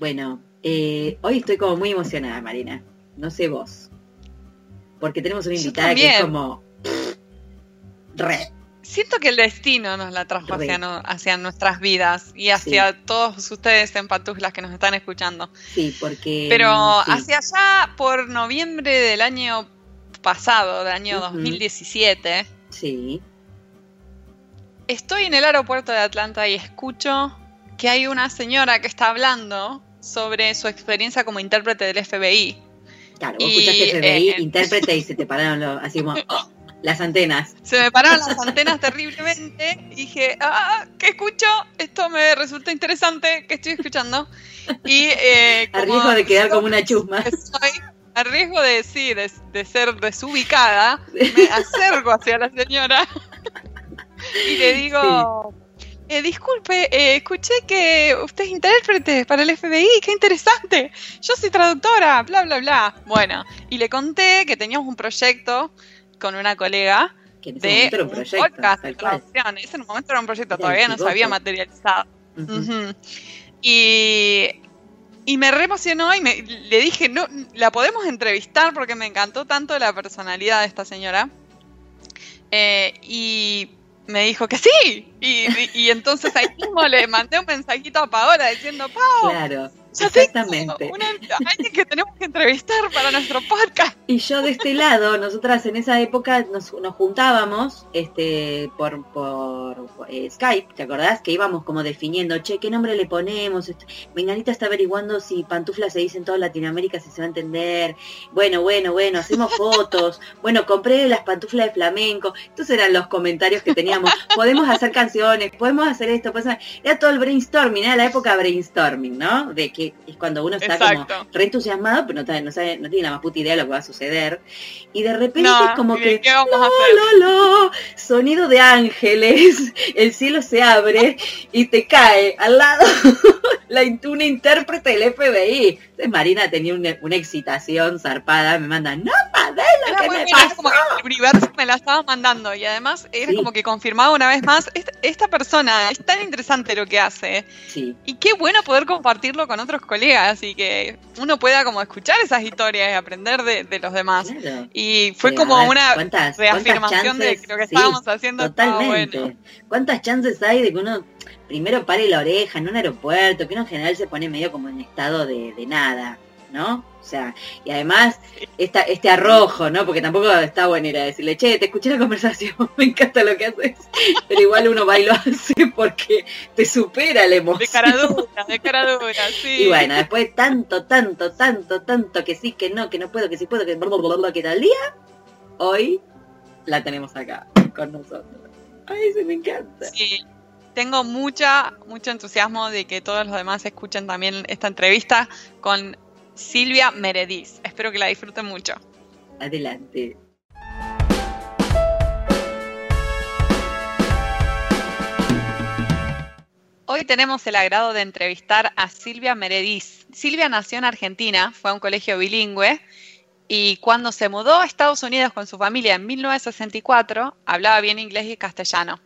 Bueno, eh, hoy estoy como muy emocionada, Marina. No sé vos. Porque tenemos una invitada que es como... Re. Siento que el destino nos la trajo hacia, no- hacia nuestras vidas y hacia todos ustedes en pantuflas que nos están escuchando. Sí, porque... Pero sí. hacia allá, por noviembre del año pasado, del año Ujú. 2017, Sí. estoy en el aeropuerto de Atlanta y escucho que hay una señora que está hablando sobre su experiencia como intérprete del FBI. Claro, vos Y, escuchaste FBI, eh, intérprete y se te pararon los, así como oh, las antenas. Se me pararon las antenas terriblemente y dije, ah, ¿qué escucho? Esto me resulta interesante, ¿qué estoy escuchando? Y eh, A riesgo de quedar como una chusma. soy, a riesgo de, sí, de, de ser desubicada, me acerco hacia la señora y le digo, eh, disculpe, eh, escuché que usted es intérprete para el FBI, qué interesante. Yo soy traductora, bla, bla, bla. Bueno, y le conté que teníamos un proyecto con una colega Que en ese de momento era un un proyecto. podcast de traducción. Ese en un momento era un proyecto, Era todavía no se había materializado. Y, y me re emocionó y me, le dije, no, la podemos entrevistar porque me encantó tanto la personalidad de esta señora. Eh, y me dijo que sí. Y, y- entonces ahí mismo le mandé un mensajito a Paola diciendo, Pau, Claro, exactamente. una- alguien que tenemos que entrevistar para nuestro podcast. Y yo de este lado, nosotras en esa época nos, nos juntábamos este por, por eh, Skype, ¿te acordás? Que íbamos como definiendo, che, ¿qué nombre le ponemos? Menganita está averiguando si pantufla se dice en toda Latinoamérica, si se va a entender. Bueno, bueno, bueno, hacemos fotos. Bueno, compré las pantuflas de flamenco. Estos eran los comentarios que teníamos. Podemos hacer canciones, podemos hacer esto, podemos hacer- Era todo el brainstorming, era la época brainstorming, ¿no? De que es cuando uno está como Exacto. re entusiasmado, pero no, sabe- no, sabe- no tiene la más puta idea de lo que va a suceder. Y de repente No, es como ¿y que, ¿Qué vamos a hacer? ¡Lolo! Sonido de ángeles, el cielo se abre y te cae al lado la, una intérprete del FBI. Entonces Marina tenía una, una excitación zarpada, me manda, no lo Era muy me bien, era pasó. como que el universo me la estaba mandando y además era Sí. como que confirmaba una vez más, esta, esta persona es tan interesante lo que hace Sí, y qué bueno poder compartirlo con otros colegas y que uno pueda como escuchar esas historias y aprender de, de los demás. claro. Y fue como ver, una ¿cuántas- reafirmación cuántas de chances? que lo que estábamos haciendo Totalmente. bueno. ¿Cuántas chances hay de que uno primero pare la oreja en un aeropuerto, que uno en general se pone medio como en estado de, de nada, ¿no? O sea, y además esta, este arrojo, ¿no? Porque tampoco está bueno ir a decirle, che, te escuché la conversación, me encanta lo que haces, pero igual uno va y lo hace porque te supera la emoción. De cara dura, de cara dura, sí. Y bueno, después de tanto, tanto, tanto, tanto que sí, que no, que no puedo, que sí puedo, que blablabla, que tal día, hoy la tenemos acá con nosotros. Ay, se me encanta. Sí, tengo mucha, mucho entusiasmo de que todos los demás escuchen también esta entrevista con Silvia Merediz. Espero que la disfruten mucho. Adelante. Hoy tenemos el agrado de entrevistar a Silvia Merediz. Silvia nació en Argentina, fue a un colegio bilingüe y cuando se mudó a Estados Unidos con su familia en 1964, hablaba bien inglés y castellano.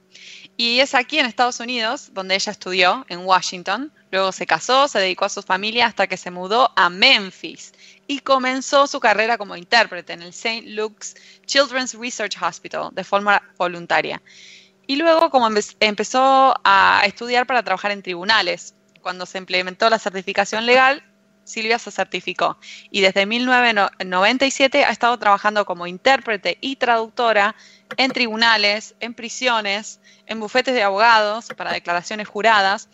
Y es aquí en Estados Unidos donde ella estudió, en Washington. Luego se casó, se dedicó a su familia hasta que se mudó a Memphis y comenzó su carrera como intérprete en el St. Luke's Children's Research Hospital de forma voluntaria. Y luego como empe- empezó a estudiar para trabajar en tribunales. Cuando se implementó la certificación legal, Silvia se certificó y desde 1997 ha estado trabajando como intérprete y traductora en tribunales, en prisiones, en bufetes de abogados para declaraciones juradas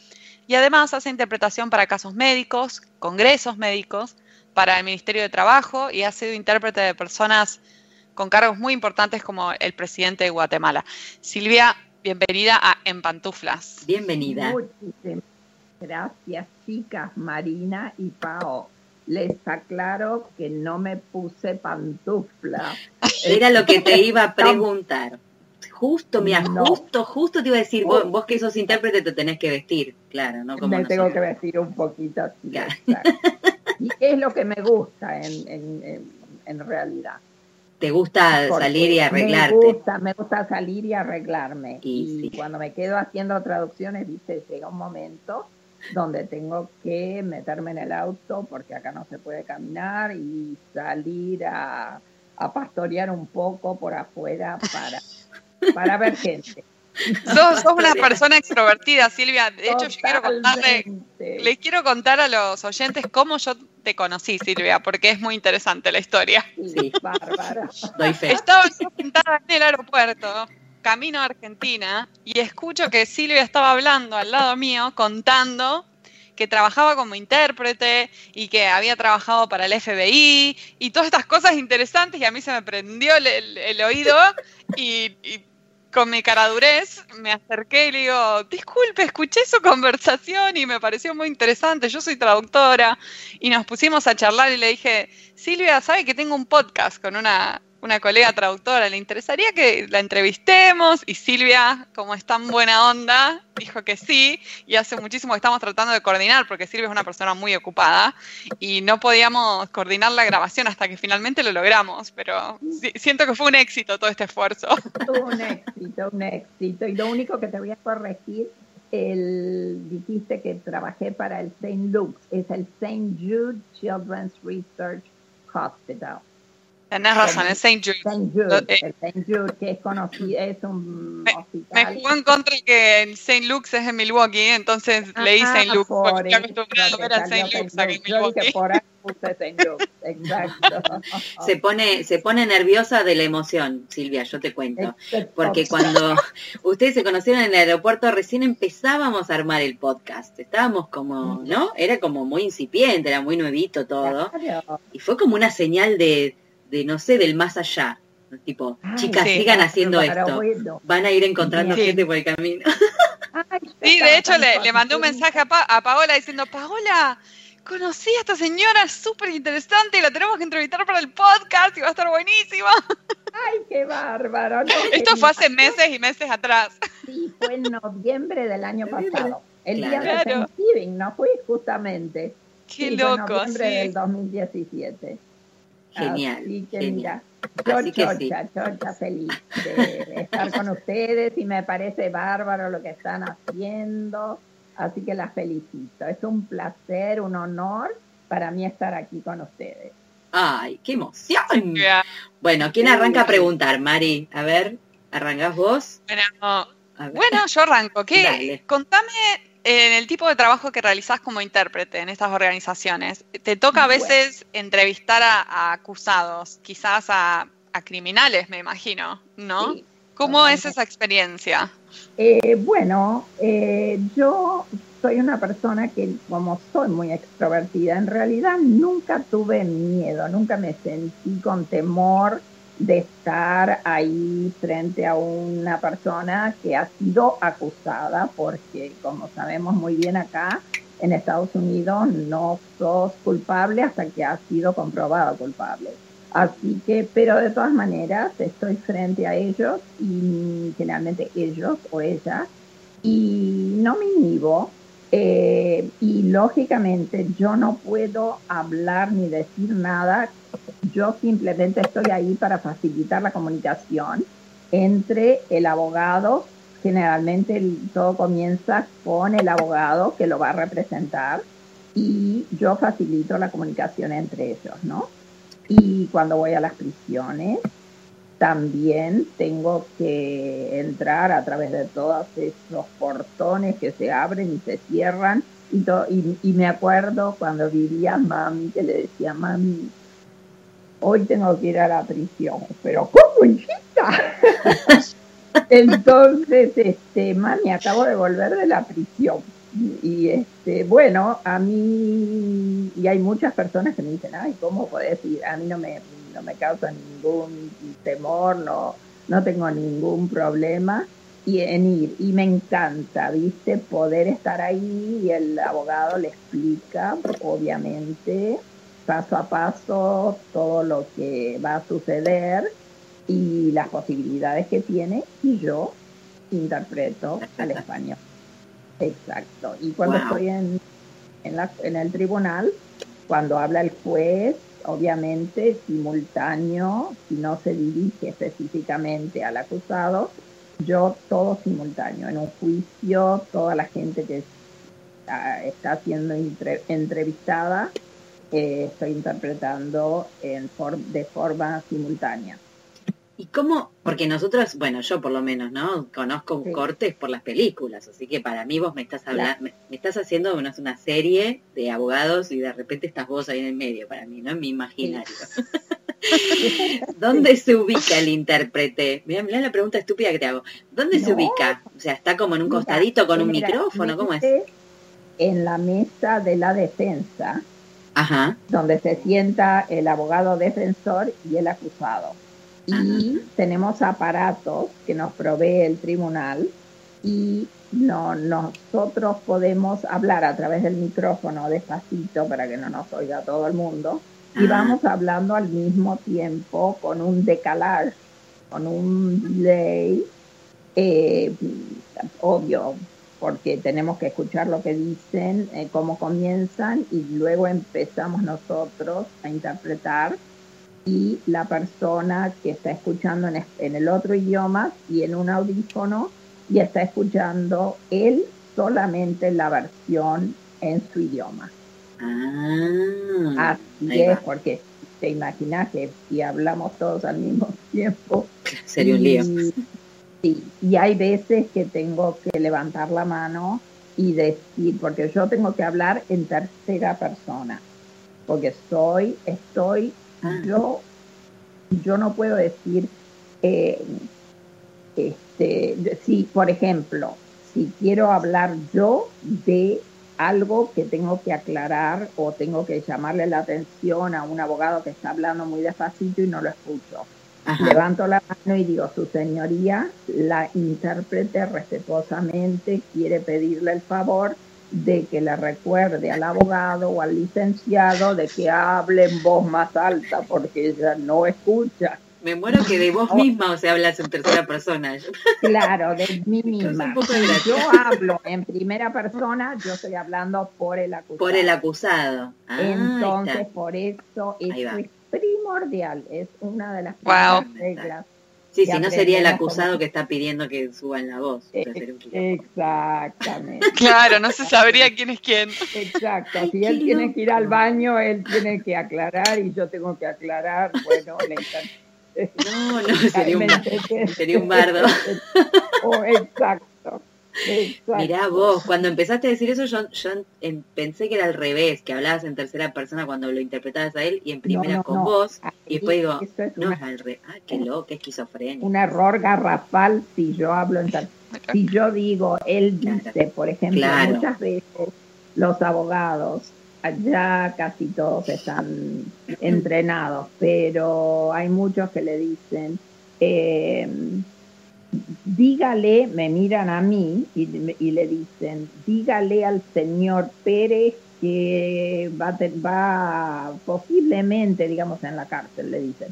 y además hace interpretación para casos médicos, congresos médicos, para el Ministerio de Trabajo y ha sido intérprete de personas con cargos muy importantes como el presidente de Guatemala. Silvia, bienvenida a En Pantuflas. Bienvenida. Muchísimas gracias, chicas, Marina y Pao. Les aclaro que no me puse pantufla. Era lo que te iba a preguntar. Justo, mira, No. justo, justo te iba a decir, vos, vos que sos intérprete te tenés que vestir, claro, ¿no? Como me tengo que vestir un poquito así. Claro. Y es lo que me gusta en, en- en- en realidad. Te gusta Porque salir y arreglarte. Me gusta, me gusta salir y arreglarme. Y Y, sí. cuando me quedo haciendo traducciones, viste, llega un momento donde tengo que meterme en el auto porque acá no se puede caminar y salir a, a pastorear un poco por afuera para, para ver gente. Sos, una persona extrovertida, Silvia. De hecho, yo quiero contarle, les quiero contar a los oyentes cómo yo te conocí, Silvia, porque es muy interesante la historia. Sí, bárbara. Estaba yo sentada en el aeropuerto, camino a Argentina, y escucho que Silvia estaba hablando al lado mío, contando que trabajaba como intérprete y que había trabajado para el FBI y todas estas cosas interesantes y a mí se me prendió el, oído y con mi caradurez me acerqué y le digo, disculpe, escuché su conversación y me pareció muy interesante, yo soy traductora, y nos pusimos a charlar y le dije, Silvia, ¿sabe que tengo un podcast con una una colega traductora, ¿le interesaría que la entrevistemos? Y Silvia, como es tan buena onda, dijo que sí, y hace muchísimo que estamos tratando de coordinar, porque Silvia es una persona muy ocupada, y no podíamos coordinar la grabación hasta que finalmente lo logramos, pero siento que fue un éxito todo este esfuerzo. Un éxito, un éxito, y lo único que te voy a corregir el, dijiste que trabajé para el St. Luke's, es el St. Jude Children's Research Hospital. Tenés razón, el St. Jude. St. Jude, eh, el St. Jude, que es conocido, es un me, hospital. Me jugó en contra que el St. Luke's es en Milwaukee, entonces leí St. Luke, porque acostumbrado a ver al St. Luke's aquí en Milwaukee. por ahí puse St. Luke's, exacto. se, pone, se pone nerviosa de la emoción, Silvia, yo te cuento. Porque cuando ustedes se conocieron en el aeropuerto, recién empezábamos a armar el podcast. Estábamos como, ¿no? Era como muy incipiente, era muy nuevito todo. Y fue como una señal de de no sé, del más allá. Tipo, chicas, sigan haciendo esto. Van a ir encontrando gente por el camino. sí, de hecho le, le mandé un mensaje a, Paola diciendo, Paola, conocí a esta señora súper interesante y la tenemos que entrevistar para el podcast y va a estar buenísima. Ay, qué bárbaro. Esto fue hace meses y meses atrás. Sí, fue en noviembre del año pasado. El día de Thanksgiving, ¿no fue? Justamente. Qué loco. Fue noviembre del 2017. Genial. Así que mira, yo chocha, chocha feliz de estar con ustedes y me parece bárbaro lo que están haciendo. Así que las felicito. Es un placer, un honor para mí estar aquí con ustedes. ¡Ay, qué emoción! Bueno, ¿quién arranca a preguntar, Mari? A ver, ¿arrancás vos? Bueno, bueno yo arranco. ¿Qué? Contame en el tipo de trabajo que realizás como intérprete en estas organizaciones, te toca a veces entrevistar a, acusados, quizás a, criminales, me imagino, ¿no? ¿Cómo es esa experiencia? Eh, bueno, eh, yo soy una persona que como soy muy extrovertida, en realidad nunca tuve miedo, nunca me sentí con temor de estar ahí frente a una persona que ha sido acusada, porque como sabemos muy bien acá, en Estados Unidos no sos culpable hasta que has sido comprobado culpable. Así que, pero de todas maneras, estoy frente a ellos y generalmente ellos o ella, y no me inhibo. Eh, y lógicamente yo no puedo hablar ni decir nada yo simplemente estoy ahí para facilitar la comunicación entre el abogado. Generalmente todo comienza con el abogado que lo va a representar y yo facilito la comunicación entre ellos, ¿no? Y cuando voy a las prisiones, también tengo que entrar a través de todos esos portones que se abren y se cierran. Y, y, y me acuerdo cuando vivía mami, que le decía, mami, hoy tengo que ir a la prisión, pero ¿cómo, hijita? Entonces, este, mami, acabo de volver de la prisión. Y este, bueno, a mí, y hay muchas personas que me dicen, ay, ¿cómo podés ir? A mí no me, no me causa ningún temor, no, no tengo ningún problema y en ir. Y me encanta, ¿viste? Poder estar ahí y el abogado le explica, obviamente, paso a paso todo lo que va a suceder y las posibilidades que tiene y yo interpreto al español. Exacto. Y cuando estoy en, en, la, en el tribunal, cuando habla el juez, obviamente simultáneo, si no se dirige específicamente al acusado, yo todo simultáneo. En un juicio, toda la gente que ah, está siendo entrevistada, eh, estoy interpretando en de forma simultánea. ¿Y cómo? Porque nosotros, bueno, yo por lo menos, ¿no? Conozco cortes por las películas, así que para mí vos me estás hablando, me, estás haciendo una, una, serie de abogados y de repente estás vos ahí en el medio para mí, ¿no? En mi imaginario. ¿Dónde se ubica el intérprete? Mira, mira la pregunta estúpida que te hago. ¿Dónde se ubica? O sea, ¿está como en un costadito con un micrófono? ¿Cómo es? En la mesa de la defensa, Ajá. donde se sienta el abogado defensor y el acusado. Y tenemos aparatos que nos provee el tribunal y no, nosotros podemos hablar a través del micrófono despacito para que no nos oiga todo el mundo y vamos hablando al mismo tiempo con un decalage, con un delay, eh, obvio, porque tenemos que escuchar lo que dicen, eh, cómo comienzan y luego empezamos nosotros a interpretar y la persona que está escuchando en, en el otro idioma y en un audífono y está escuchando él solamente la versión en su idioma. Ah, Así es, porque te imaginas que si hablamos todos al mismo tiempo. Sería un lío. Sí, y hay veces que tengo que levantar la mano y decir, porque yo tengo que hablar en tercera persona, porque soy, estoy, ah. yo, yo no puedo decir, eh, este, si, por ejemplo, si quiero hablar yo de algo que tengo que aclarar o tengo que llamarle la atención a un abogado que está hablando muy despacito y no lo escucho. Levanto la mano y digo, su señoría, la intérprete respetuosamente quiere pedirle el favor de que le recuerde al abogado o al licenciado de que hable en voz más alta porque ella no escucha. Me muero que de vos misma, o sea, hablas en tercera persona. Claro, de mí misma. yo hablo en primera persona, yo estoy hablando por el acusado. Por el acusado. Ah, Entonces, por eso es primordial, es una de las reglas. Sí, si no sería el acusado que está pidiendo que suban la voz. Exactamente. claro, no se sabría quién es quién. Exacto, si él tiene que ir al baño, él tiene que aclarar y yo tengo que aclarar, bueno, le no, no, sería un, sería un bardo. Oh, exacto. Mirá vos, cuando empezaste a decir eso yo, yo pensé que era al revés, que hablabas en tercera persona cuando lo interpretabas a él y en primera con vos, y después digo, no es al revés, ah, qué loco, qué esquizofrenia. Un error garrafal si yo hablo en tercera Si yo digo, él dice, por ejemplo, muchas veces los abogados ya casi todos están entrenados, pero hay muchos que le dicen, eh, dígale, me miran a mí y, le dicen, dígale al señor Pérez que va, va posiblemente, digamos, en la cárcel, le dicen,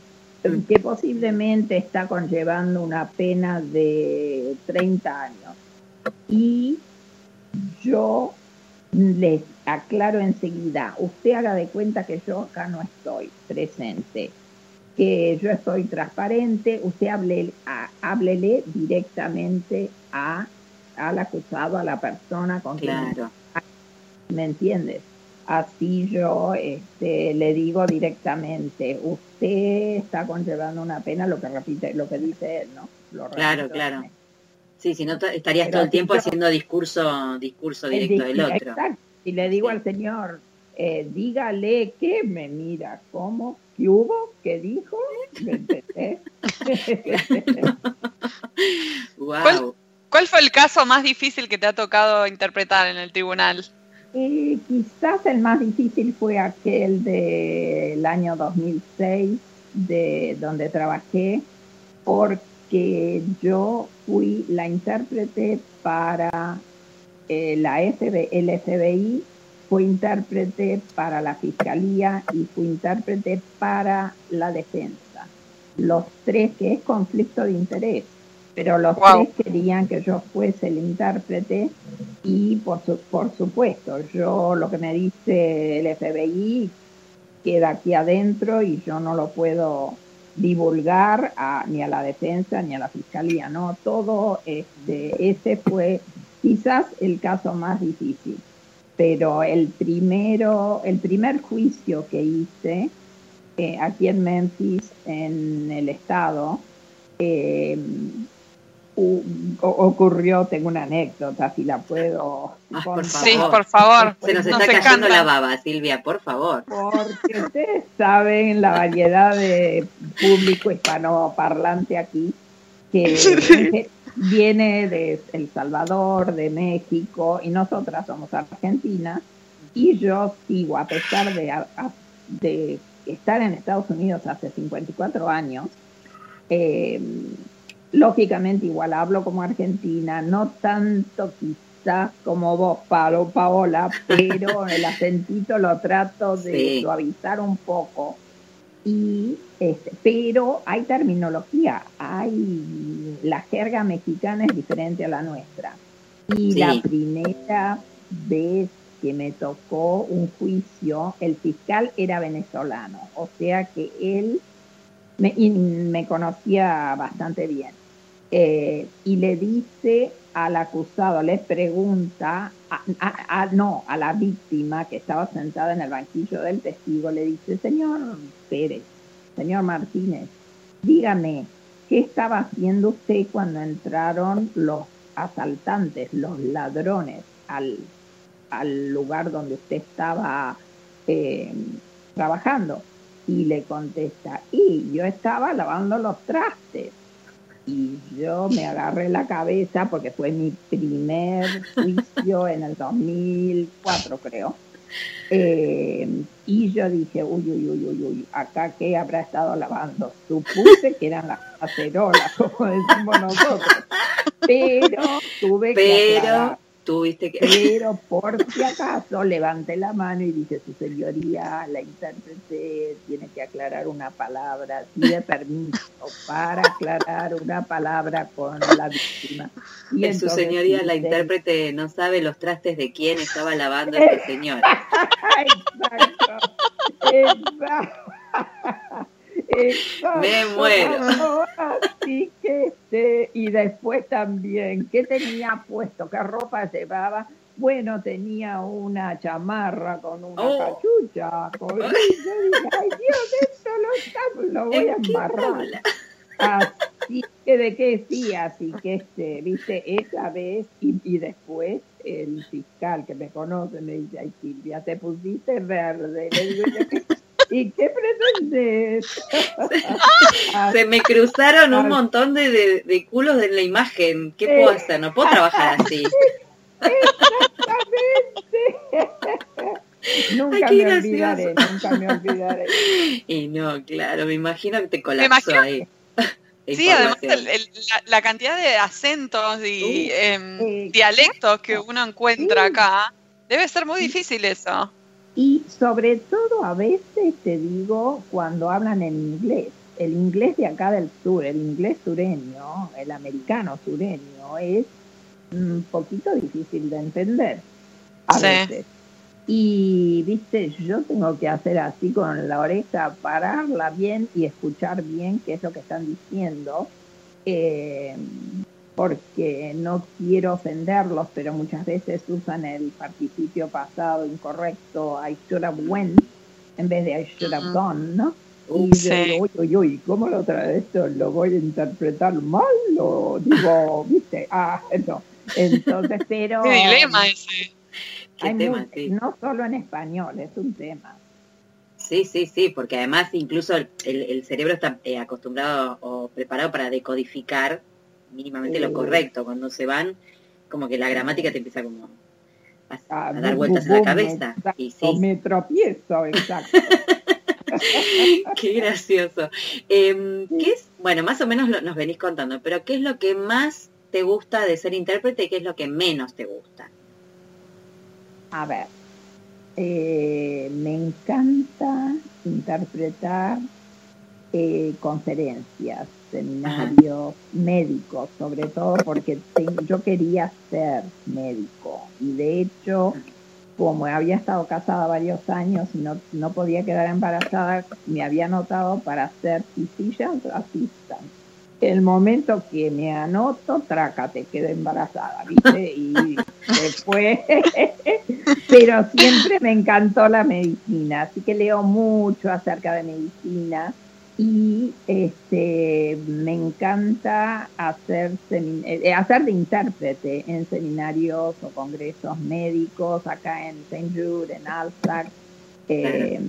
que posiblemente está conllevando una pena de 30 años. Y yo les aclaro enseguida, usted haga de cuenta que yo acá no estoy presente, que yo estoy transparente, usted hable, háblele directamente a, al acusado, a la persona con claro. quien... ¿Me entiendes? Así yo este, le digo directamente, usted está conllevando una pena, lo que repite, lo que dice él, ¿no? claro, claro. Sí, si no estarías todo el tiempo haciendo discurso, discurso directo del otro. Exacto. Y le digo al Señor, eh, dígale que me mira, ¿cómo? ¿Qué hubo? ¿Qué dijo? ¿Cuál, fue el caso más difícil que te ha tocado interpretar en el tribunal? Eh, quizás el más difícil fue aquel del año 2006, de donde trabajé, porque que yo fui la intérprete para eh, la FB, el FBI, fui intérprete para la Fiscalía y fui intérprete para la defensa. Los tres, que es conflicto de interés, pero los tres querían que yo fuese el intérprete y por, por supuesto, yo lo que me dice el FBI queda aquí adentro y yo no lo puedo divulgar ni a la defensa ni a la fiscalía, ¿no? Todo este, ese fue quizás el caso más difícil. Pero el primero, el primer juicio que hice eh, aquí en Memphis, en el estado, eh, ocurrió, tengo una anécdota, si la puedo Sí, por favor. Se nos, está cayendo la baba, Silvia, por favor. Porque ustedes saben la variedad de público hispanoparlante aquí, que viene de El Salvador, de México, y nosotras somos argentinas, y yo sigo, a pesar de, de estar en Estados Unidos hace 54 años, eh, lógicamente igual hablo como argentina, no tanto quizás como vos, Pablo, Paola, pero el acentito lo trato de suavizar un poco. Y este, pero hay terminología, hay la jerga mexicana es diferente a la nuestra. Y la primera vez que me tocó un juicio, el fiscal era venezolano, o sea que él me, me conocía bastante bien. Eh, y le dice al acusado, le pregunta, a, no, a la víctima que estaba sentada en el banquillo del testigo, le dice, señor Pérez, señor Martínez, dígame, ¿qué estaba haciendo usted cuando entraron los asaltantes, los ladrones al, al lugar donde usted estaba eh, trabajando? Y le contesta, y yo estaba lavando los trastes y yo me agarré la cabeza porque fue mi primer juicio en el 2004 creo. Eh, y yo dije, uy, uy, uy, uy, uy, acá qué habrá estado lavando. Supuse que eran las acerolas, como decimos nosotros. Pero tuve que que... Pero por si acaso levanté la mano y dije, su señoría, la intérprete tiene que aclarar una palabra, pide permiso para aclarar una palabra con la víctima. Y su señoría, la intérprete no sabe los trastes de quién estaba lavando ese señor. Exacto. Exacto. Me muero. Así que, este, y después también, ¿qué tenía puesto? ¿Qué ropa llevaba? Bueno, tenía una chamarra con una oh. cachucha. Con... Ay, Dios, esto lo, lo voy a embarrar. Así que de qué sí, así que este, viste, esa vez y, y, después el fiscal que me conoce me dice, ay Silvia, te pusiste verde. Le digo, ¿Y qué pretendes? Se me cruzaron un montón de, de, culos en la imagen. ¿Qué puedo hacer? No puedo trabajar así. Exactamente. Nunca me olvidaré, nunca me olvidaré. Y no, claro, me imagino que te colapsó ahí. Sí, además la, cantidad de acentos y em, dialectos que uno encuentra acá, debe ser muy difícil eso. Y sobre todo a veces te digo cuando hablan en inglés, el inglés de acá del sur, el inglés sureño, el americano sureño, es un poquito difícil de entender a veces. Y, viste, yo tengo que hacer así con la oreja, pararla bien y escuchar bien qué es lo que están diciendo. Eh, porque no quiero ofenderlos, pero muchas veces usan el participio pasado incorrecto, I should have went, en vez de I should have gone, ¿no? Y yo uy, uy, uy, ¿cómo lo trae esto? ¿Lo voy a interpretar mal? ¿O digo, viste? Ah, eso. Entonces, pero... ¿Qué dilema ese? No solo en español, es un tema. Sí, sí, sí, porque además incluso el, el cerebro está eh, acostumbrado o preparado para decodificar mínimamente lo correcto. Cuando se van, como que la gramática te empieza como a, ah, dar vueltas en la cabeza. y Me tropiezo, exacto. qué gracioso. Em, ¿Qué es? Bueno, más o menos nos venís contando, pero ¿qué es lo que más te gusta de ser intérprete y qué es lo que menos te gusta? A ver, eh, me encanta interpretar eh, conferencias, seminarios médicos, sobre todo porque yo quería ser médico y de hecho, como había estado casada varios años y no, no podía quedar embarazada, me había anotado para ser physician assistant. el momento que me anoto, traca, te quedo embarazada, ¿viste? Y después, pero siempre me encantó la medicina, así que leo mucho acerca de medicina y este me encanta hacer, eh, hacer de intérprete en seminarios o congresos médicos acá en St. Jude, en Alsace. Eh,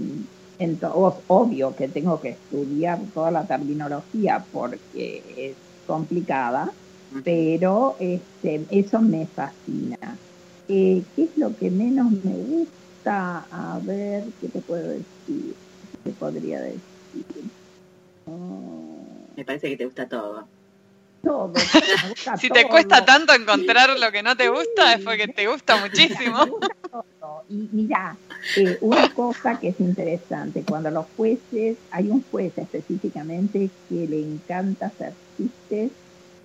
entonces, obvio que tengo que estudiar toda la terminología porque es complicada, pero este, eso me fascina. Eh, ¿Qué es lo que menos me gusta? A ver, ¿qué te puedo decir? ¿Qué podría decir? Me parece que te gusta todo. Todo. si te cuesta tanto encontrar lo que no te gusta, es porque te gusta muchísimo. Y mira, eh, una cosa que es interesante, cuando los jueces, hay un juez específicamente que le encanta hacer chistes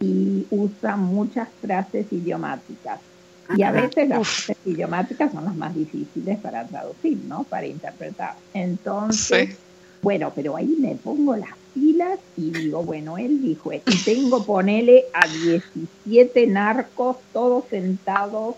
y usa muchas frases idiomáticas. Y a veces las frases idiomáticas son las más difíciles para traducir, ¿no? Para interpretar. Entonces, bueno, pero ahí me pongo las pilas y digo, bueno, él dijo, y tengo ponele a 17 narcos todos sentados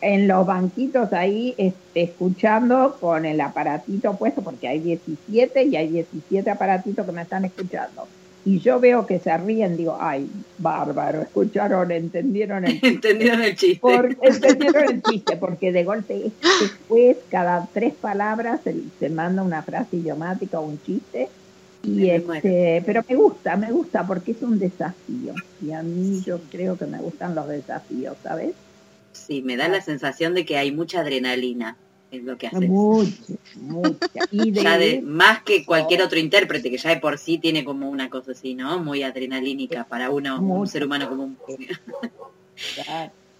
en, los banquitos ahí este, escuchando con el aparatito puesto, porque hay 17 y hay 17 aparatitos que me están escuchando. Y yo veo que se ríen, digo, ay, bárbaro, escucharon, entendieron el chiste. entendieron el chiste. entendieron el chiste, porque de golpe después, cada tres palabras, se, se manda una frase idiomática o un chiste. Y este, pero me gusta, me gusta porque es un desafío. Y a mí yo creo que me gustan los desafíos, ¿sabes? Sí, me da la sensación de que hay mucha adrenalina en lo que haces. Mucha, mucha. Y de más que cualquier otro intérprete, que ya de por sí tiene como una cosa así, ¿no? Muy adrenalínica para uno, un ser humano común.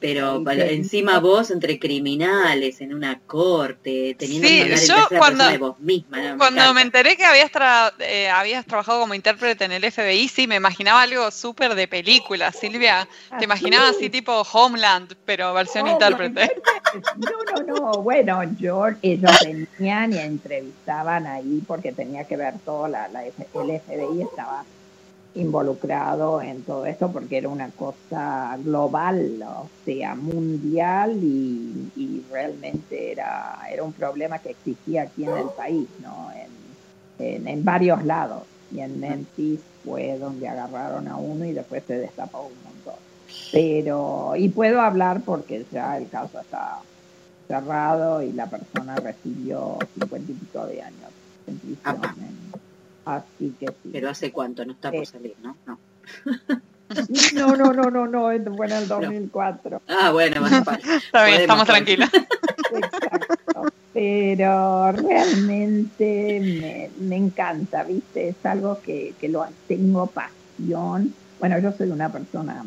Pero encima vos entre criminales en una corte, teniendo que hablar yo cuando, de vos misma. cuando me, enteré que habías, eh, habías trabajado como intérprete en el FBI, sí, me imaginaba algo súper de película, Silvia. Te ah, imaginaba así tipo Homeland, pero versión intérprete. No, no, no. Bueno, yo, ellos venían y entrevistaban ahí porque tenía que ver todo, la, la, el FBI estaba involucrado en todo esto porque era una cosa global, o sea, mundial y, realmente era, era un problema que existía aquí en el país, ¿no? En, en, varios lados. Y en Memphis fue donde agarraron a uno y después se destapó un montón. Pero, y puedo hablar porque ya el caso está cerrado y la persona recibió cincuenta y pico de años en prisión. Así que sí. Pero hace cuánto, no está por salir, ¿no? No. No, no, no, no, no, fue en el 2004. Ah, bueno, más Está bien, estamos tranquilos. Exacto. Pero realmente me, me, encanta, ¿viste? Es algo que, que lo tengo pasión. Bueno, yo soy una persona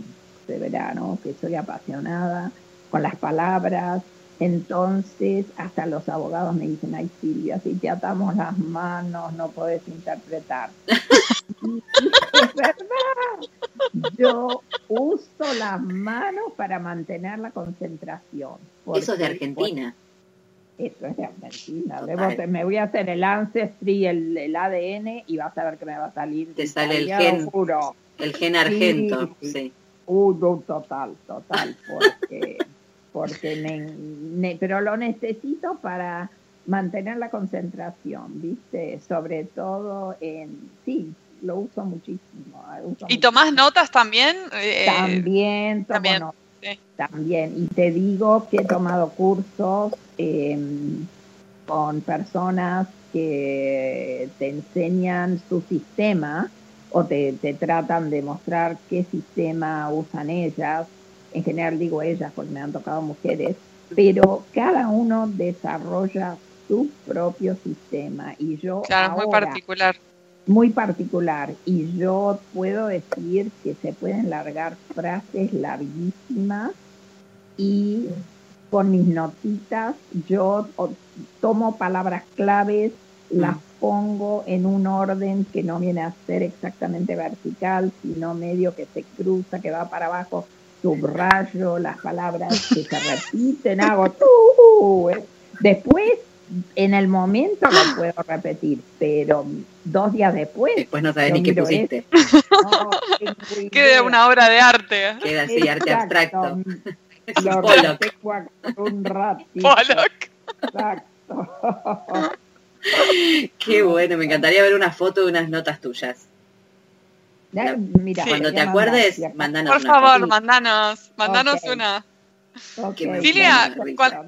de verano, que soy apasionada con las palabras, entonces, hasta los abogados me dicen, ay Silvia, si te atamos las manos no puedes interpretar. es verdad, yo uso las manos para mantener la concentración. Eso es de Argentina. Eso es de Argentina. me voy a hacer el Ancestry, el, el, ADN y vas a ver que me va a salir. Te sale el gen, el gen argento. Sí. Uh, total, total, porque porque pero lo necesito para mantener la concentración, ¿viste? Sobre todo en, sí, lo uso muchísimo. ¿Y tomás notas también? Eh, también tomo también, notas. También, y te digo que he tomado cursos em, con personas que te enseñan su sistema o te, te tratan de mostrar qué sistema usan ellas en general digo ellas porque me han tocado mujeres, pero cada uno desarrolla su propio sistema y yo claro, muy particular. Muy particular. Y yo puedo decir que se pueden largar frases larguísimas y con mis notitas yo tomo palabras claves las mm. pongo en un orden que no viene a ser exactamente vertical sino medio que se cruza que va para abajo subrayo las palabras que se repiten, hago tú. Eh. Después, en el momento lo puedo repetir, pero dos días después. Después no sabes ni qué miro pusiste. No, Queda idea. una obra de arte. Queda así, arte abstracto. Lo Pollock. un ratito. Pollock. Exacto. Qué bueno, me encantaría ver una foto de unas notas tuyas. Mira, Sí. Cuando te acuerdes, acá. mandanos Por una favor, Sí. mandanos, mandanos una. Ok, que me Silvia,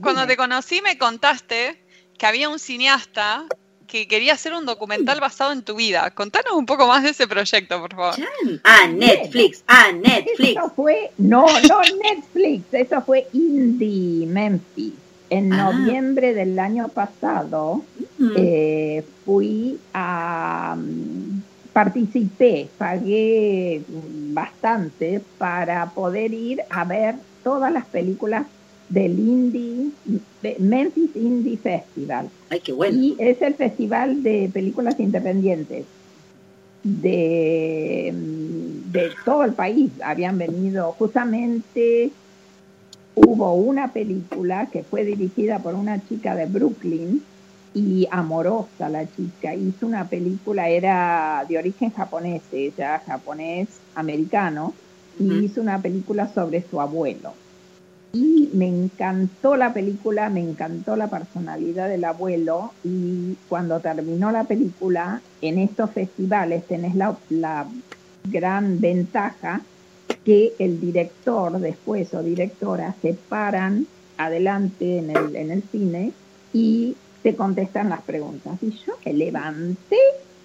cuando te conocí me contaste que había un cineasta que quería hacer un documental basado en tu vida. Contanos un poco más de ese proyecto, por favor. Ah, Netflix, ah, Netflix. Eso fue, no, no Netflix, eso fue Indie Memphis. En Ah. noviembre del año pasado Mm. eh, fui a mm, participé, pagué bastante para poder ir a ver todas las películas del Indie de Memphis Indie Festival. Ay, qué bueno. Y es el festival de películas independientes de, de todo el país. Habían venido justamente, hubo una película que fue dirigida por una chica de Brooklyn y amorosa la chica. Hizo una película, era de origen japonés, ella japonés americano, y hizo una película sobre su abuelo. Y me encantó la película, me encantó la personalidad del abuelo y cuando terminó la película, en estos festivales tenés la, la gran ventaja que el director después o directora se paran adelante en el, en el cine y te contestan las preguntas. Y yo me levanté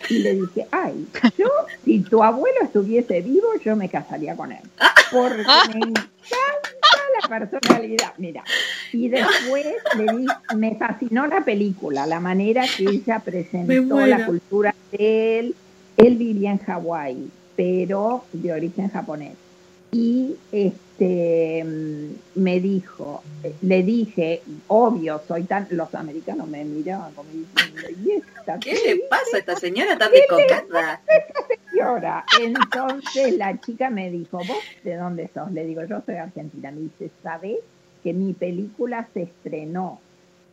y le dije, ay, yo si tu abuelo estuviese vivo, yo me casaría con él. Porque me encanta la personalidad. Mira, y después le di, me fascinó la película, la manera que ella presentó la cultura de él. Él vivía en Hawái, pero de origen japonés. Y este mm, me dijo, le dije, obvio, soy tan, los americanos me miraban como diciendo, ¿y esta ¿Qué le pasa a esta señora tan descocada? señora? Entonces la chica me dijo, ¿vos de dónde sos? Le digo, yo soy argentina. Me dice, ¿sabés que mi película se estrenó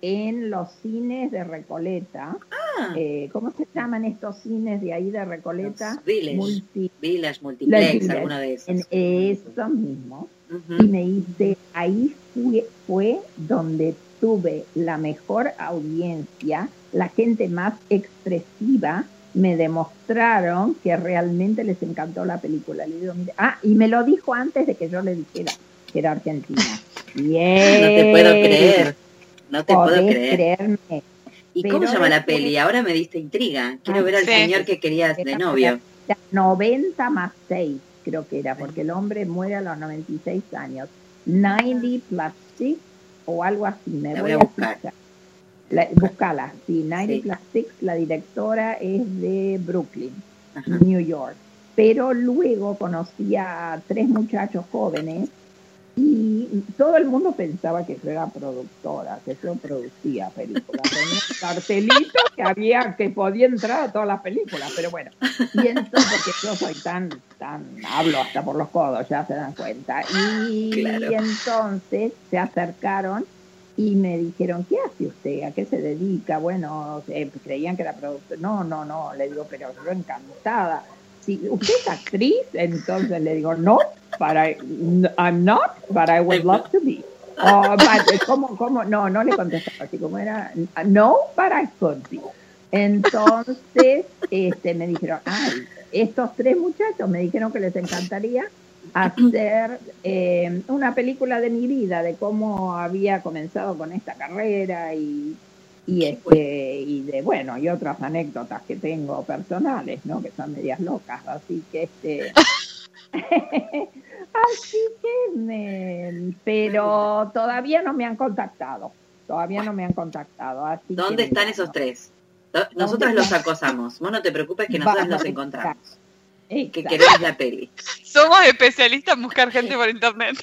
en los cines de Recoleta? Ah, Eh, ¿Cómo se llaman estos cines de ahí de Recoleta? Village, Multi, Village, Multiplex, Village, alguno de esos. en eso mismo. Y me dice, ahí fue, fue donde tuve la mejor audiencia, la gente más expresiva, me demostraron que realmente les encantó la película. Le digo, mire, ah, y me lo dijo antes de que yo le dijera que era argentina. Bien. No te puedo creer. No te puedo creer. creerme. ¿Y Pero cómo se llama la peli? Ahora me diste intriga. Quiero Ah, ver al sí. señor que querías de novio. Era 90 más 6, creo que era, porque el hombre muere a los 96 años. 90 plus 6 o algo así. Me La voy, voy a buscar. La, buscala, sí, 90 Sí. plus 6, la directora es de Brooklyn, Ajá. New York. Pero luego conocí a tres muchachos jóvenes y todo el mundo pensaba que yo era productora, que yo producía películas. Un cartelito que había, que podía entrar a todas las películas, pero bueno. Y entonces, porque yo soy tan, tan, hablo hasta por los codos, ya se dan cuenta. Y, Claro. entonces se acercaron y me dijeron, ¿qué hace usted? ¿A qué se dedica? Bueno, eh, creían que era productor. No, no, no, le digo, pero yo encantada. Si usted es actriz, entonces le digo, no, but I, I'm not, but I would love to be. Oh, but, ¿cómo, cómo? No, no le contestaba así como era, no, but I could be. Entonces, este, me dijeron, ay, estos tres muchachos me dijeron que les encantaría hacer eh, una película de mi vida, de cómo había comenzado con esta carrera y, y, este, y de, bueno, y otras anécdotas que tengo personales, ¿no? Que son medias locas, así que este... así que me... Pero todavía no me han contactado, todavía no me han contactado. Así ¿Dónde que, están esos tres? Nosotros ¿Dónde los acosamos. Vos no te preocupes que nosotros los encontramos. Que queremos la peli. Somos especialistas en buscar gente por internet.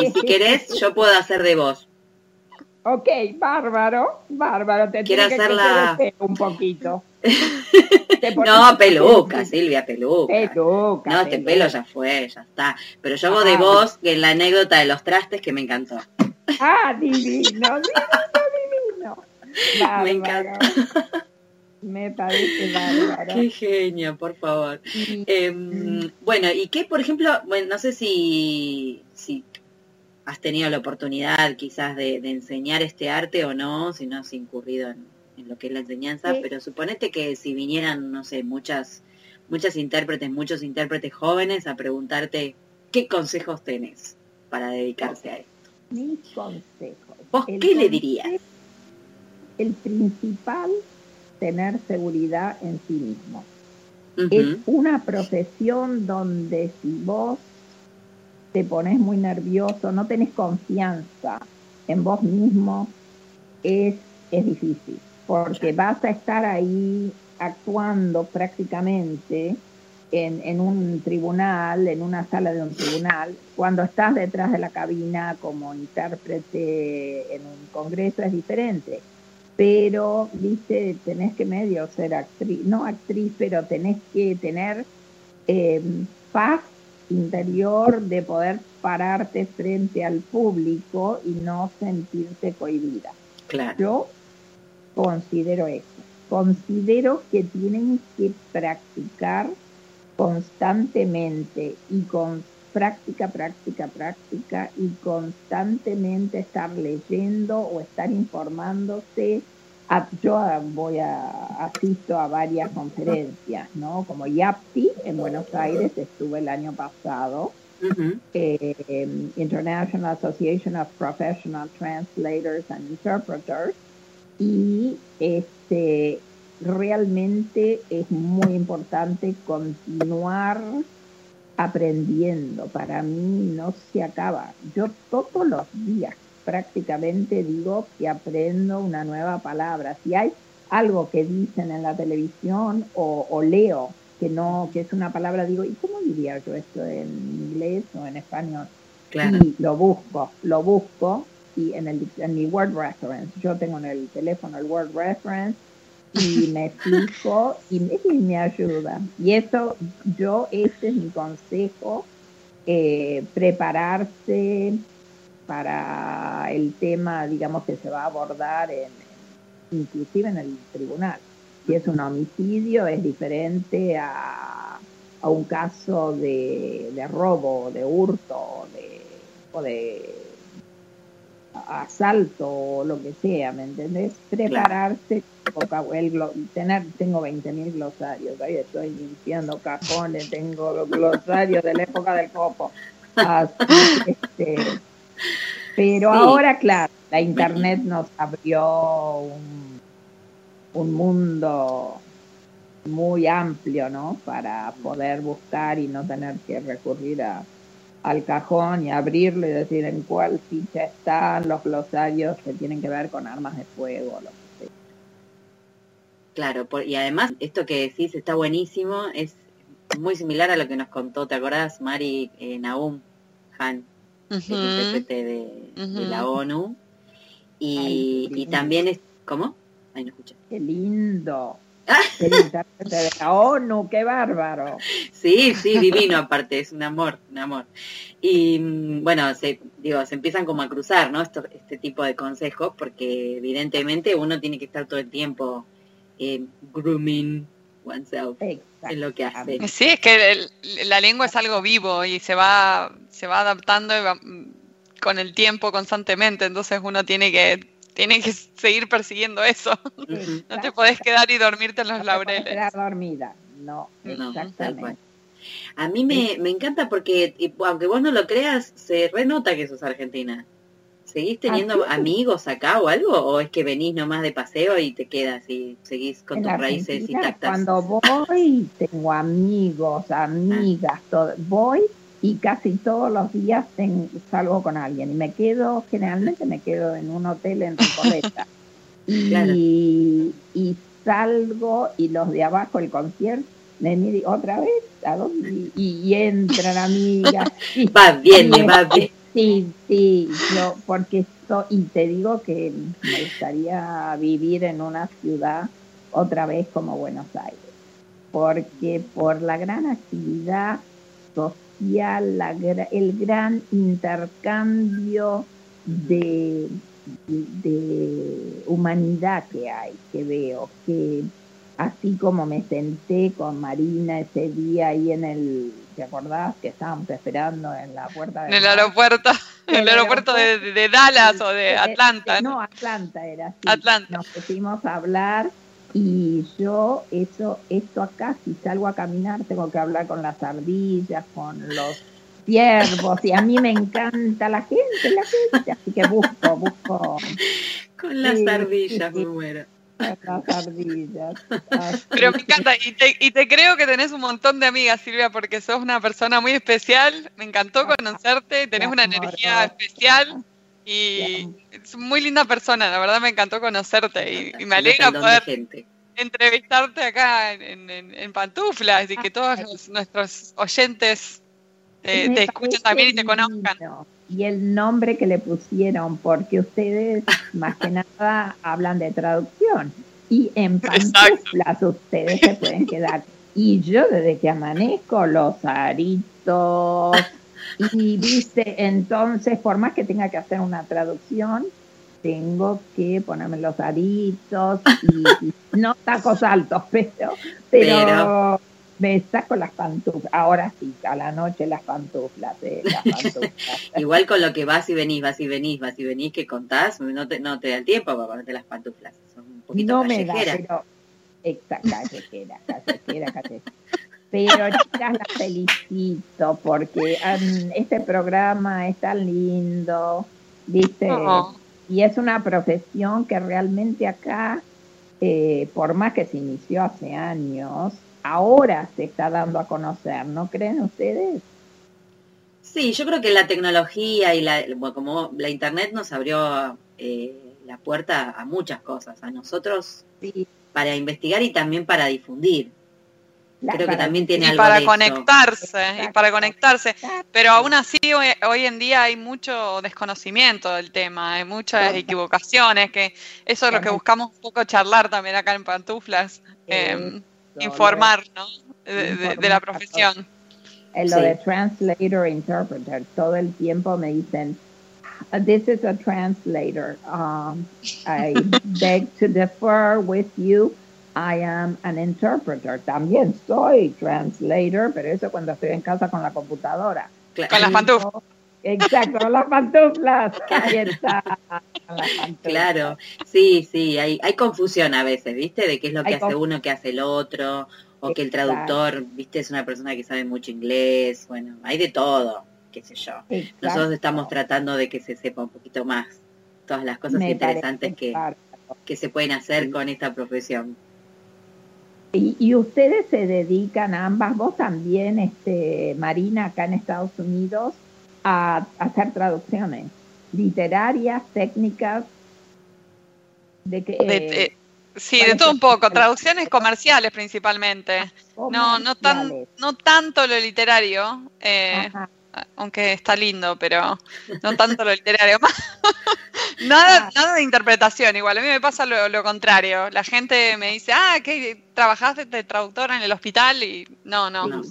Y si querés, yo puedo hacer de vos. Ok, bárbaro, bárbaro. Te Quiero tiene que hacerla- crecer un poquito. No, peluca, Silvia, peluca. Peluca. No, este peluca. pelo ya fue, ya está. Pero yo hago de vos que la anécdota de los trastes que me encantó. Ah, divino, divino, divino. Bárbaro. Me encanta. Me parece bárbaro. Qué genio, por favor. Em, bueno, y qué, por ejemplo, bueno, no sé si, si has tenido la oportunidad quizás de, enseñar este arte o no, si no has incurrido en, lo que es la enseñanza, pero suponete que si vinieran, no sé, muchas, muchas intérpretes, muchos intérpretes jóvenes a preguntarte qué consejos tenés para dedicarse a esto. ¿Vos qué le dirías? El principal tener seguridad en sí mismo. Es una profesión donde si vos te pones muy nervioso, no tenés confianza en vos mismo, es, es difícil, porque vas a estar ahí actuando prácticamente en, en, un tribunal, en una sala de un tribunal, cuando estás detrás de la cabina como intérprete en un congreso es diferente pero, viste, tenés que medio ser actriz, no actriz, pero tenés que tener em, paz interior de poder pararte frente al público y no sentirte cohibida. Claro. Yo considero eso. Considero que tienen que practicar constantemente y con práctica, práctica, práctica y constantemente estar leyendo o estar informándose. Yo voy a asisto a varias conferencias, ¿no? Como YAPTI en Buenos Aires estuve el año pasado. Eh, International Association of Professional Translators and Interpreters y este realmente es muy importante continuar aprendiendo. Para mí no se acaba. Yo todos los días prácticamente digo que aprendo una nueva palabra. Si hay algo que dicen en la televisión o, leo que no, que es una palabra, digo, ¿y cómo diría yo esto en inglés o en español? Y lo busco, lo busco y en, el, en mi Word Reference, yo tengo en el teléfono el Word Reference y me fijo y me, ayuda. Y eso, yo, este es mi consejo, eh, prepararse para el tema, digamos, que se va a abordar en, inclusive en el tribunal. Si es un homicidio, es diferente a, a un caso de, de robo, de hurto, de, o de asalto o lo que sea, ¿me entendés? Prepararse, el, tener, tengo 20.000 glosarios, ahí estoy limpiando cajones, tengo glosarios de la época del copo. Este, pero ahora, claro, la internet nos abrió un, un mundo muy amplio, ¿no? Para poder buscar y no tener que recurrir a, al cajón y abrirlo y decir en cuál ficha están los glosarios que tienen que ver con armas de fuego. Lo que sea. Claro, y además esto que decís está buenísimo, es muy similar a lo que nos contó, ¿te acordás, Mari eh, Naum Han, el intérprete de, la ONU? Y, y también es, ¿cómo? Ay, no escuché. Qué lindo. El intérprete de la ONU, qué bárbaro. Sí, sí, divino aparte, es un amor, un amor. Y mm, bueno, se, digo, se empiezan como a cruzar, ¿no? este tipo de consejos, porque evidentemente uno tiene que estar todo el tiempo eh, grooming oneself en lo que hace. Sí, es que la lengua es algo vivo y se va, se va adaptando con el tiempo constantemente, entonces uno tiene que tienen que seguir persiguiendo eso. no te podés quedar y dormirte en los laureles. Quedar dormida, no, exactamente. A mí me, me encanta porque, aunque vos no lo creas, se renota que sos argentina. ¿Seguís teniendo amigos acá o algo? ¿O es que venís nomás de paseo y te quedas y seguís con tus raíces intactas? Cuando voy, tengo amigos, amigas, todo. voy y casi todos los días salgo con alguien. Y me quedo, generalmente me quedo en un hotel en Recoleta. Y, y salgo y los de abajo el concierto me miran otra vez ¿a dónde? Y, entran amigas va bien va bien. Sí sí yo porque esto y te digo que me gustaría vivir en una ciudad otra vez como Buenos Aires porque por la gran actividad social la, el gran intercambio de, de humanidad que hay, que veo, que así como me senté con Marina ese día ahí en el, ¿te acordás? Que estábamos esperando en la puerta En el aeropuerto, en el aeropuerto de, Dallas o de Atlanta. No, Atlanta era. Atlanta. Nos pusimos a hablar y yo, eso, esto acá, si salgo a caminar, tengo que hablar con las ardillas, con los ciervos, y a mí me encanta la gente, la gente, así que busco, busco. Con las ardillas, me muero. Las ardillas. Pero me encanta, y te, y te creo que tenés un montón de amigas, Silvia, porque sos una persona muy especial, me encantó conocerte, tenés una energía especial. Y es muy linda persona, la verdad me encantó conocerte y, me alegra poder entrevistarte acá en, pantuflas y que todos nuestros oyentes te, escuchen también y te conozcan. Y el nombre que le pusieron, porque ustedes más que nada hablan de traducción. Y en pantuflas ustedes se pueden quedar. Y yo desde que amanezco, los aritos, y dice, entonces, por más que tenga que hacer una traducción, tengo que ponerme los aritos y, no tacos altos, pero, pero, me saco las pantuflas. Ahora sí, a la noche las pantuflas. Eh, Igual con lo que vas y venís, vas y venís, vas y venís, que contás, no te, no te da el tiempo para ponerte las pantuflas. Son un poquito No me da, pero... Exacto, callejera, callejera, callejera. Pero chicas, las felicito porque este programa es tan lindo, ¿viste? Y es una profesión que realmente acá, eh, por más que se inició hace años, ahora se está dando a conocer, ¿no creen ustedes? Sí, yo creo que la tecnología y la, como la internet nos abrió eh, la puerta a muchas cosas, a nosotros para investigar y también para difundir. Creo que también tiene y para conectarse, y para conectarse. Pero aún así, hoy, en día hay mucho desconocimiento del tema, hay muchas equivocaciones, que eso es lo que buscamos un poco charlar también acá en Pantuflas, em, informar, ¿no? De, la profesión. En lo de translator, interpreter, todo el tiempo me dicen, this is a translator. Um, I beg to defer with you. I am an interpreter. También soy translator, pero eso cuando estoy en casa con la computadora. Con las pantuflas. Exacto, con las pantuflas. Ahí está. Claro, sí, sí, hay, hay confusión a veces, ¿viste? De qué es lo que hace uno, qué hace el otro, o que el traductor, ¿viste? Es una persona que sabe mucho inglés, bueno, hay de todo, qué sé yo. Nosotros estamos tratando de que se sepa un poquito más todas las cosas interesantes que, que se pueden hacer con esta profesión. Y, ustedes se dedican ambas, vos también, este, Marina, acá en Estados Unidos, a, hacer traducciones literarias, técnicas, de que... Eh, sí, de todo un poco, traducciones comerciales principalmente. No, no, tan, no tanto lo literario. Eh, aunque está lindo, pero no tanto lo literario. nada, ah. nada de interpretación, igual. A mí me pasa lo, contrario. La gente me dice, ah, que trabajaste de traductora en el hospital y no, no. No,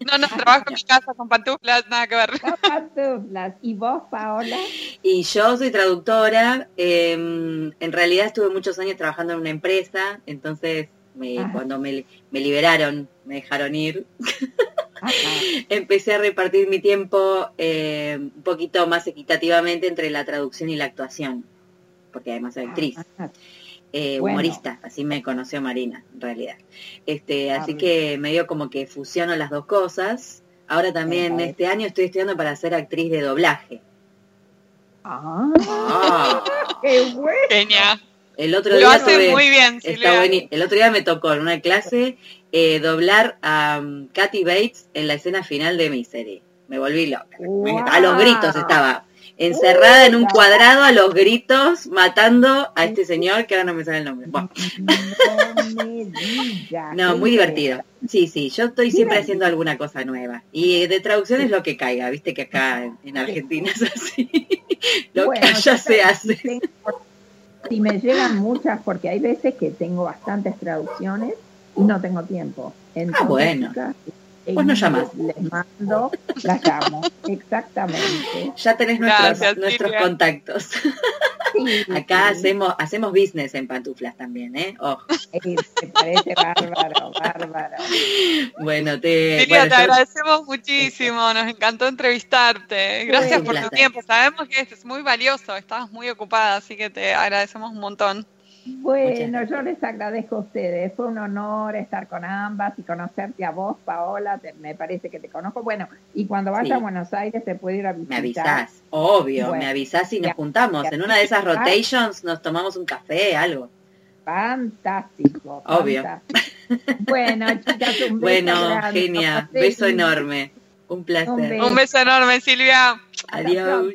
no, no, trabajo en mi casa con pantuflas, nada que ver. pantuflas. ¿Y vos, Paola? Y yo soy traductora. Em, en realidad estuve muchos años trabajando en una empresa, entonces cuando me, me liberaron, me dejaron ir. empecé a repartir mi tiempo eh, un poquito más equitativamente entre la traducción y la actuación, porque además soy actriz. Eh, humorista, así me conoció Marina, en realidad. Este, ah, así que medio como que fusiono las dos cosas. Ahora también este año estoy estudiando para ser actriz de doblaje. Ah, ah. qué bueno. El otro día muy bien, El otro día me tocó en una clase eh, doblar a um, Kathy Bates en la escena final de mi serie. Me volví loca. A los gritos estaba. Encerrada en un cuadrado a los gritos, matando a este señor que ahora no me sale el nombre. No, muy divertido. Sí, sí, yo estoy siempre haciendo alguna cosa nueva. Y de traducción es lo que caiga, viste que acá en, Argentina es así. lo que allá se hace. Si me llegan muchas, porque hay veces que tengo bastantes traducciones no tengo tiempo. Ah, bueno. Pues no llamas. Les mando, las llamo. Exactamente. Ya tenés nuestros, nuestros contactos. Acá hacemos hacemos business en pantuflas también, ¿eh? Ojo. me parece bárbaro, bárbaro. Bueno, te, Silvia, te agradecemos muchísimo, nos encantó entrevistarte. Gracias por tu tiempo. Sabemos que es muy valioso, estabas muy ocupada, así que te agradecemos un montón. Bueno, yo les agradezco a ustedes. Fue un honor estar con ambas y conocerte a vos, Paola. me parece que te conozco. Bueno, y cuando vaya a Buenos Aires te puedo ir a visitar. Me avisás, obvio, me avisás y nos juntamos. En una de esas rotations nos tomamos un café, algo. Fantástico. Obvio. Bueno, chicas, un beso. Bueno, genia. Beso enorme. Un placer. Un beso, enorme, Silvia. Adiós.